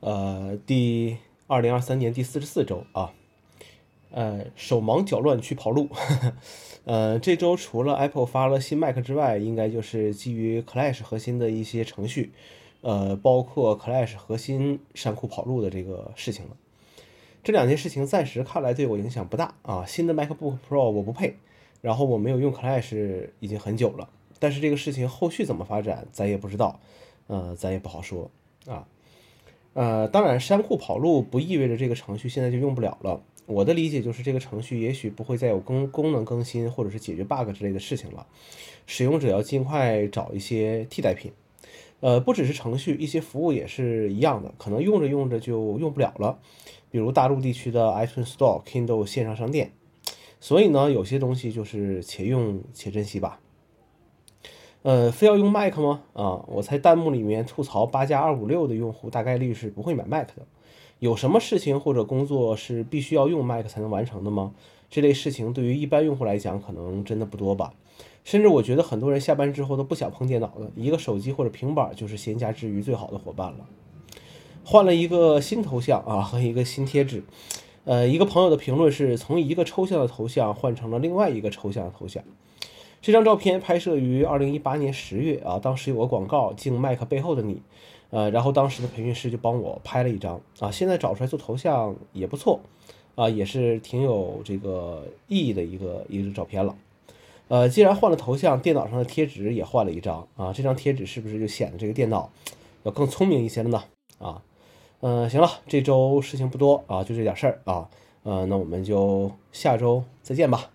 呃，第二零二三年第四十四周啊，呃，手忙脚乱去跑路。呃，这周除了 Apple 发了新 Mac 之外，应该就是基于 Clash 核心的一些程序，呃，包括 Clash 核心山库跑路的这个事情了。这两件事情暂时看来对我影响不大啊。新的 MacBook Pro 我不配，然后我没有用 Clash 已经很久了，但是这个事情后续怎么发展，咱也不知道，呃，咱也不好说啊。呃，当然，山库跑路不意味着这个程序现在就用不了了。我的理解就是，这个程序也许不会再有功功能更新或者是解决 bug 之类的事情了。使用者要尽快找一些替代品。呃，不只是程序，一些服务也是一样的，可能用着用着就用不了了。比如大陆地区的 iTunes Store、Kindle 线上商店。所以呢，有些东西就是且用且珍惜吧。呃，非要用 Mac 吗？啊，我猜弹幕里面吐槽八加二五六的用户大概率是不会买 Mac 的。有什么事情或者工作是必须要用 Mac 才能完成的吗？这类事情对于一般用户来讲，可能真的不多吧。甚至我觉得很多人下班之后都不想碰电脑了，一个手机或者平板就是闲暇之余最好的伙伴了。换了一个新头像啊，和一个新贴纸。呃，一个朋友的评论是从一个抽象的头像换成了另外一个抽象的头像。这张照片拍摄于二零一八年十月啊，当时有个广告，敬麦克背后的你，呃，然后当时的培训师就帮我拍了一张啊，现在找出来做头像也不错，啊，也是挺有这个意义的一个一个照片了，呃，既然换了头像，电脑上的贴纸也换了一张啊，这张贴纸是不是就显得这个电脑要更聪明一些了呢？啊，嗯，行了，这周事情不多啊，就这点事儿啊，呃，那我们就下周再见吧。